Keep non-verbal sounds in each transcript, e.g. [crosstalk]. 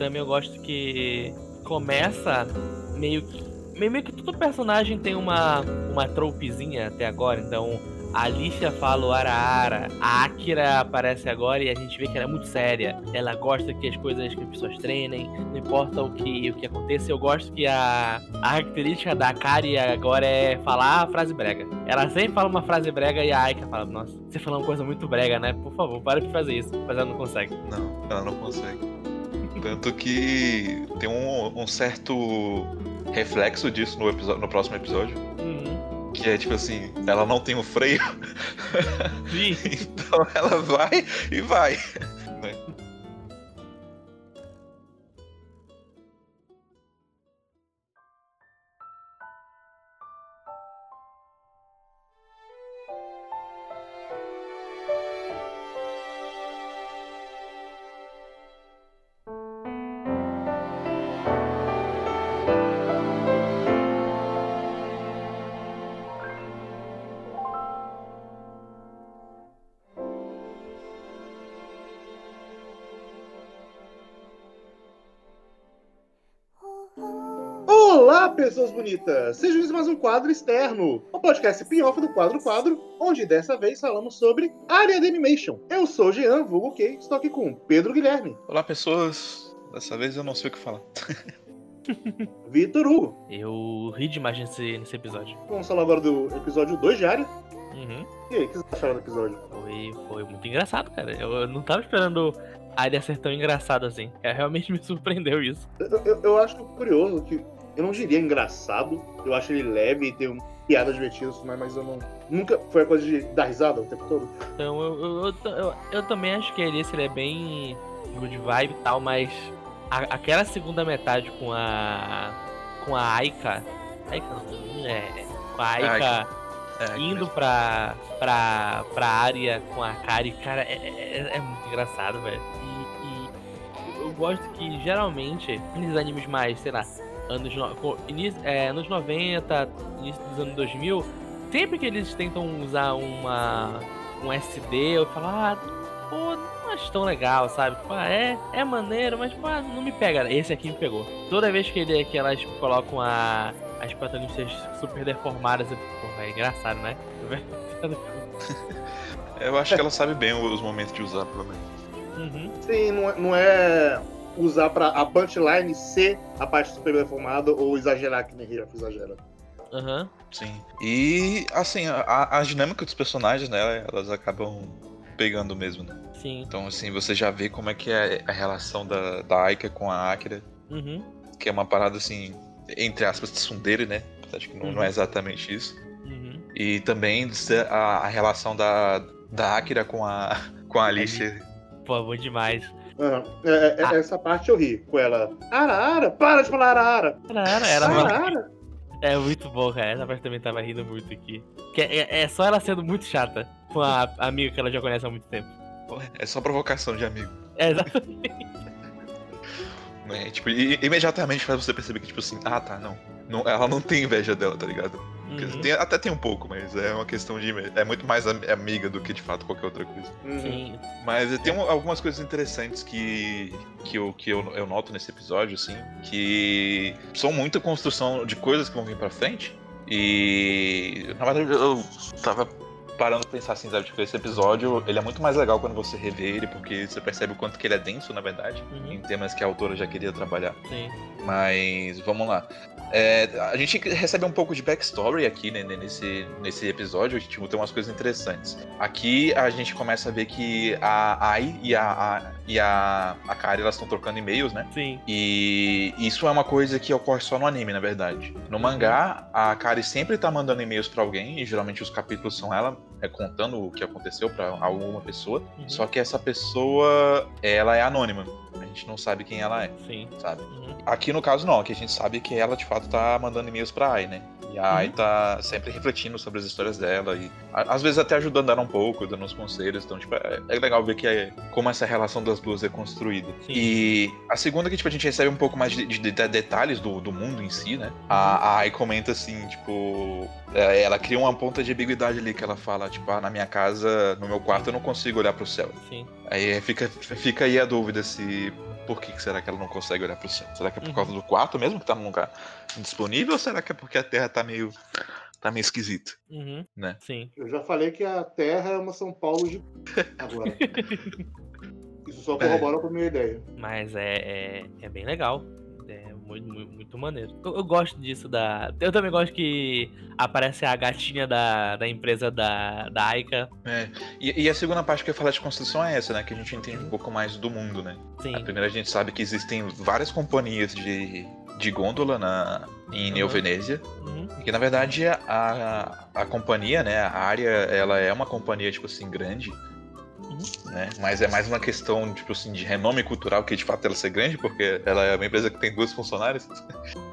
também eu gosto que começa meio que. Meio que todo personagem tem uma, uma tropezinha até agora, então a Alicia fala o Araara, a Akira aparece agora e a gente vê que ela é muito séria. Ela gosta que as coisas que as pessoas treinem, não importa o que, o que aconteça. Eu gosto que a, a característica da Kari agora é falar a frase brega. Ela sempre fala uma frase brega e a Aika fala: Nossa, você falou uma coisa muito brega, né? Por favor, para de fazer isso. Mas ela não consegue. Não, ela não consegue. Tanto que tem um, um certo reflexo disso no, episódio, no próximo episódio. Uhum. Que é tipo assim, ela não tem o freio. Sim. [laughs] então ela vai e vai. Olá, pessoas bonitas! Sejam bem-vindos a mais um quadro externo, o podcast spin-off do Quadro Quadro, onde dessa vez falamos sobre área de animation. Eu sou o Jean, vulgo Kay, estou aqui com Pedro Guilherme, Olá, pessoas. Dessa vez eu não sei o que falar. [laughs] Vitor Hugo. Eu ri demais nesse, nesse episódio. Vamos falar agora do episódio 2 de área. Uhum. E aí, o que vocês acharam do episódio? Foi, foi muito engraçado, cara. Eu, eu não tava esperando a área ser tão engraçada assim. É, realmente me [laughs] surpreendeu isso. Eu, eu- eu acho curioso que eu não diria engraçado, eu acho ele leve e tem um piada divertida, mas, mas eu não. Nunca foi a coisa de dar risada o tempo todo. Então eu, eu, eu, eu- eu também acho que ele, ele é bem good vibe e tal, mas a- aquela segunda metade com a. com a Aika. Aika não, é. Com a Aika É, indo pra, pra, pra área com a Kari, cara, é, é, é muito engraçado, velho. E, e eu gosto que geralmente, nesses animes mais, sei lá, anos, início, é, anos 90, início dos anos 2000, sempre que eles tentam usar uma, um SD, eu falo, ah, pô, não acho tão legal, sabe? Tipo, ah, é, é maneiro, mas pô, não me pega. Esse aqui me pegou. Toda vez que, ele, que elas colocam a, as protagonistas super deformadas, eu fico, pô, é engraçado, né? [laughs] [laughs] Eu acho que ela sabe bem os momentos de usar, pelo menos. Uhum. Sim, não é, não é usar pra a punchline ser a parte super deformada ou exagerar que nem Hirafo exagera. Aham. Sim. E, assim, a, a dinâmica dos personagens, né, elas acabam pegando mesmo, né? Sim. Então, assim, você já vê como é que é a relação da, da Aika com a Akira, Uhum. que é uma parada, assim, entre aspas, tsundere, né? Acho que não, não é exatamente isso. Uhum. E também a, a relação da, da Akira com a, [laughs] com a Alicia. Pô, bom demais. Aham. É, é, Ah. Essa parte eu ri com ela. Arara, para de falar Arara! Era, era, Arara! É muito bom, cara. Essa parte também tava rindo muito aqui. Que é, é só ela sendo muito chata com a amiga que ela já conhece há muito tempo. É só provocação de amigo. É, exatamente. Né? Tipo, e, imediatamente faz você perceber que, tipo assim, ah tá, não. não ela não tem inveja dela, tá ligado? Uhum. tem- até tem um pouco, mas é uma questão de. É muito mais am- amiga do que de fato qualquer outra coisa. Uhum. Sim. Mas tem um- algumas coisas interessantes que, que, eu, que eu, eu noto nesse episódio, assim, que são muita construção de coisas que vão vir pra frente. E na verdade eu tava parando pra pensar assim, sabe? Tipo, esse episódio ele é muito mais legal quando você revê ele, porque você percebe o quanto que ele é denso, na verdade, Uhum. em temas que a autora já queria trabalhar. Sim. Mas vamos lá. É, a gente recebe um pouco de backstory aqui né, nesse, nesse episódio, a gente tem umas coisas interessantes. Aqui a gente começa a ver que a Ai e a, a, e a, a Kari elas estão trocando e-mails, né? Sim. E isso é uma coisa que ocorre só no anime, na verdade. No mangá, a Kari sempre tá mandando e-mails pra alguém, e geralmente os capítulos são ela é, contando o que aconteceu pra alguma pessoa. Uhum. Só que essa pessoa, ela é anônima. A gente não sabe quem ela é, Sim. sabe? Uhum. Aqui no caso não, aqui a gente sabe que ela de fato tá mandando e-mails pra Ai, né? E a Ai Uhum. tá sempre refletindo sobre as histórias dela e às vezes até ajudando ela um pouco, dando uns conselhos. Então, tipo, é, é legal ver que é, como essa relação das duas é construída. Sim. E a segunda que tipo, a gente recebe um pouco mais de, de- de detalhes do, do mundo em si, né? A, a Ai comenta assim, tipo. é, Ela cria uma ponta de ambiguidade ali que ela fala, tipo, ah, na minha casa, no meu quarto, eu não consigo olhar pro céu. Sim. Aí fica, fica aí a dúvida se. Por que será que ela não consegue olhar pro céu? Será que é por Uhum. causa do quarto mesmo, que tá num lugar indisponível, ou será que é porque a Terra tá meio. tá meio esquisita? Uhum. Né? Sim. Eu já falei que a Terra é uma São Paulo de [laughs] agora. [laughs] Isso só corrobora com a minha ideia. Mas é, é, é bem legal. Muito, muito, muito maneiro. Eu, eu gosto disso da. Eu também gosto que aparece a gatinha da, da empresa da, da Aika. É. E, e a segunda parte que eu ia falar de construção é essa, né? Que a gente entende um pouco mais do mundo, né? Sim. A primeira a gente sabe que existem várias companhias de, de gôndola na, em Neo Uhum. Venezia. Uhum. E que na verdade a, a, a companhia, né, a área, ela é uma companhia, tipo assim, grande. Uhum. Né? Mas é mais uma questão, tipo assim, de renome cultural que de fato ela ser grande, porque ela é uma empresa que tem duas funcionárias,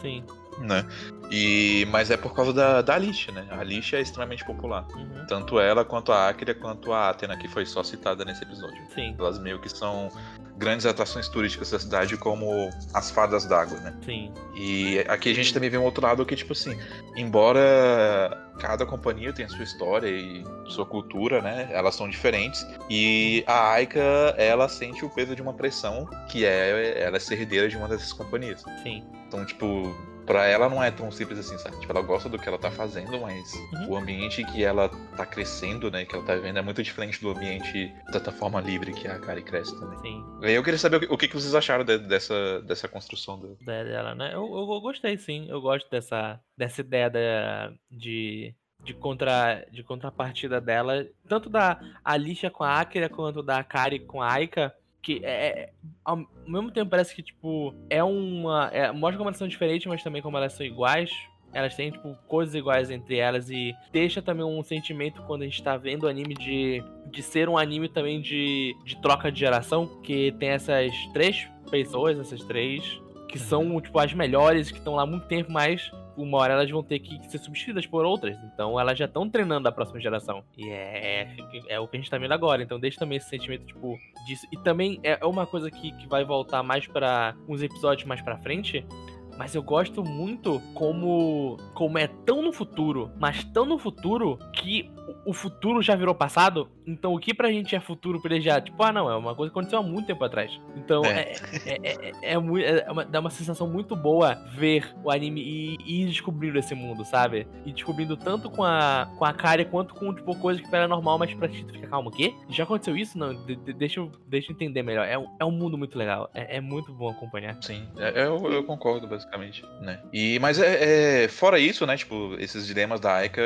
Sim. Né? E, mas é por causa da, da lixa, né? A lixa é extremamente popular. Uhum. Tanto ela, quanto a Akira, quanto a Athena, que foi só citada nesse episódio. Sim. Elas meio que são grandes atrações turísticas da cidade, como as fadas d'água, né? Sim. E aqui a gente também vê um outro lado que, tipo assim, embora cada companhia tenha sua história e sua cultura, né? Elas são diferentes. E a Aika, ela sente o peso de uma pressão que é ela é ser herdeira de uma dessas companhias. Sim. Então, tipo, pra ela não é tão simples assim, sabe? Tipo, ela gosta do que ela tá fazendo, mas Uhum. o ambiente que ela tá crescendo, né? Que ela tá vivendo é muito diferente do ambiente da forma livre que a Kari cresce também. Sim. E eu queria saber o que, vocês acharam de- dessa, dessa construção dela. Da- dela, né? Eu, eu, eu gostei, sim. Eu gosto dessa, dessa ideia da, de, de, contra, de contrapartida dela, tanto da Alicia com a Akira quanto da Kari com a Aika, que é, é- ao mesmo tempo parece que, tipo, é uma. É, mostra como elas são diferentes, mas também como elas são iguais. Elas têm, tipo, coisas iguais entre elas e deixa também um sentimento quando a gente tá vendo o anime de, de ser um anime também de, de troca de geração, que tem essas três pessoas, essas três que são, tipo, as melhores, que estão lá há muito tempo, mas uma hora elas vão ter que ser substituídas por outras. Então elas já estão treinando a próxima geração. E é, é, é o que a gente tá vendo agora. Então deixa também esse sentimento, tipo, disso. E também é uma coisa que, que vai voltar mais pra uns episódios mais pra frente. Mas eu gosto muito como como é tão no futuro, mas tão no futuro que o futuro já virou passado. Então o que pra gente é futuro pra ele já, tipo, ah não, é uma coisa que aconteceu há muito tempo atrás. Então É. é, é, é, é, mui- é uma, dá uma sensação muito boa ver o anime e, e ir descobrindo esse mundo, sabe? E descobrindo tanto com a, com a Kari quanto com, tipo, coisas que é normal, mas pra ti tu fica, calma, o quê? Já aconteceu isso? Não, de- de- deixa, eu, deixa eu entender melhor. É, um- é um mundo muito legal. É, é muito bom acompanhar. Sim, é- eu, eu concordo basicamente, né? E, mas é, é- fora isso, né, tipo, esses dilemas da Aika,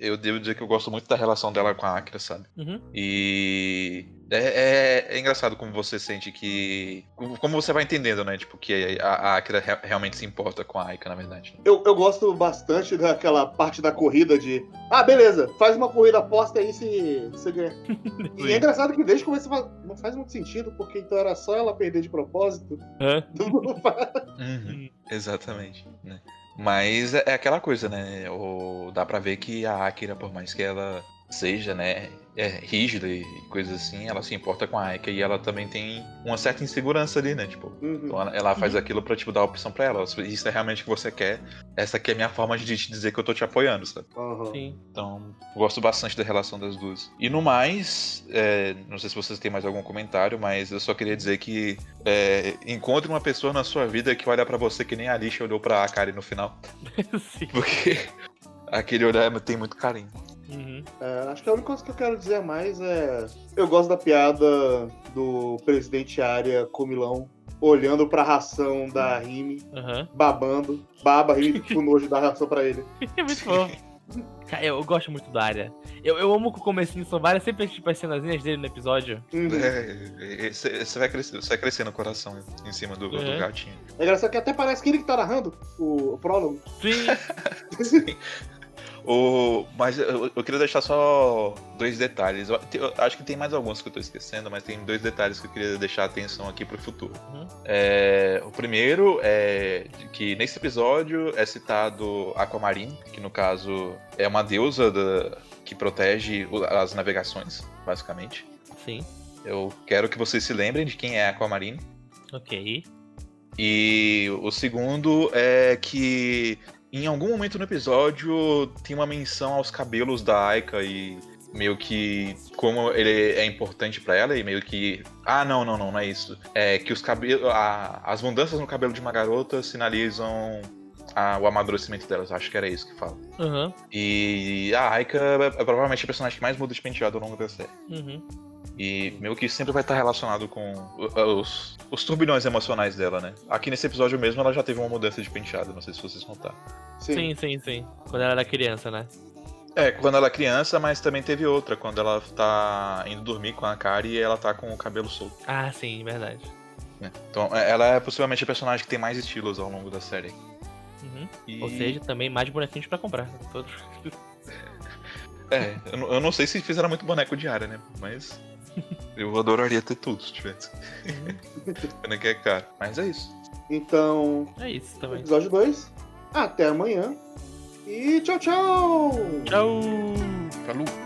eu devo dizer que eu gosto muito da relação dela com a Akira, sabe? Uhum. E é, é- é engraçado como você sente que. Como você vai entendendo, né? Tipo, que a, a Akira re- realmente se importa com a Aika, na verdade. Eu, eu gosto bastante daquela parte da corrida de. Ah, beleza, faz uma corrida aposta aí se você ganhar. [laughs] E é engraçado que desde o começo fala, não faz muito sentido, porque então era só ela perder de propósito. Hã? [laughs] Uhum, exatamente, né? Mas é é aquela coisa, né? O, dá pra ver que a Akira, por mais que ela seja, né, é rígida e coisas assim, ela se importa com a Aika e ela também tem uma certa insegurança ali, né? Tipo, Uhum. então ela, ela faz aquilo pra, tipo, dar a opção pra ela. Isso é realmente o que você quer, essa aqui é a minha forma de te dizer que eu tô te apoiando, sabe? Aham. Sim. Então, gosto bastante da relação das duas. E no mais, é, não sei se vocês têm mais algum comentário, mas eu só queria dizer que é, encontre uma pessoa na sua vida que olha pra você que nem a Alicia olhou pra Akari no final. [laughs] Sim. Porque [laughs] aquele olhar tem muito carinho. Uhum. É, acho que a única coisa que eu quero dizer a mais é. Eu gosto da piada do presidente Arya Comilão olhando pra ração da Rime, Aham. babando, baba, Rime [laughs] com nojo da ração pra ele. [laughs] É muito bom. Cara, eu, eu gosto muito da área. Eu, eu amo que o comecinho são várias, sempre tipo as cenazinhas dele no episódio. Uhum. É, Você vai, crescer, você vai crescer no coração em cima do, do Uhum. gatinho. É engraçado que até parece que ele que tá narrando o, o prólogo. Sim. [laughs] O, mas eu, eu queria deixar só dois detalhes. Eu, eu acho que tem mais alguns que eu tô esquecendo, mas tem dois detalhes que eu queria deixar atenção aqui pro futuro. Uhum. É, o primeiro é que nesse episódio é citado Aquamarine, que no caso é uma deusa da- que protege as navegações, basicamente. Sim. Eu quero que vocês se lembrem de quem é Aquamarine. Ok. E o segundo é que em algum momento no episódio tem uma menção aos cabelos da Aika e meio que como ele é importante pra ela e meio que ah não não não não é isso é que os cabelos as mudanças no cabelo de uma garota sinalizam a- o amadurecimento delas acho que era isso que fala Aham. e a Aika é, é provavelmente a personagem que mais muda de penteado ao longo da série Uhum. E meio que sempre vai estar relacionado com o- os, os turbilhões emocionais dela, né? Aqui nesse episódio mesmo ela já teve uma mudança de penteado, não sei se vocês notaram. Sim, sim, sim. Quando ela era criança, né? É, quando ela é criança, mas também teve outra, quando ela tá indo dormir com a Kari e ela tá com o cabelo solto. Ah, sim, verdade. né? Então é- ela é possivelmente a personagem que tem mais estilos ao longo da série. Uhum. E- Ou seja, também mais bonequinhos pra comprar. Todos. [laughs] É, eu, não- eu não sei se fizeram muito boneco de área, né? Mas [laughs] eu adoraria ter tudo se tivesse. [laughs] Pena que é caro. Mas é isso. Então, É isso também. episódio 2. Até amanhã. E tchau, tchau! Tchau! Falou!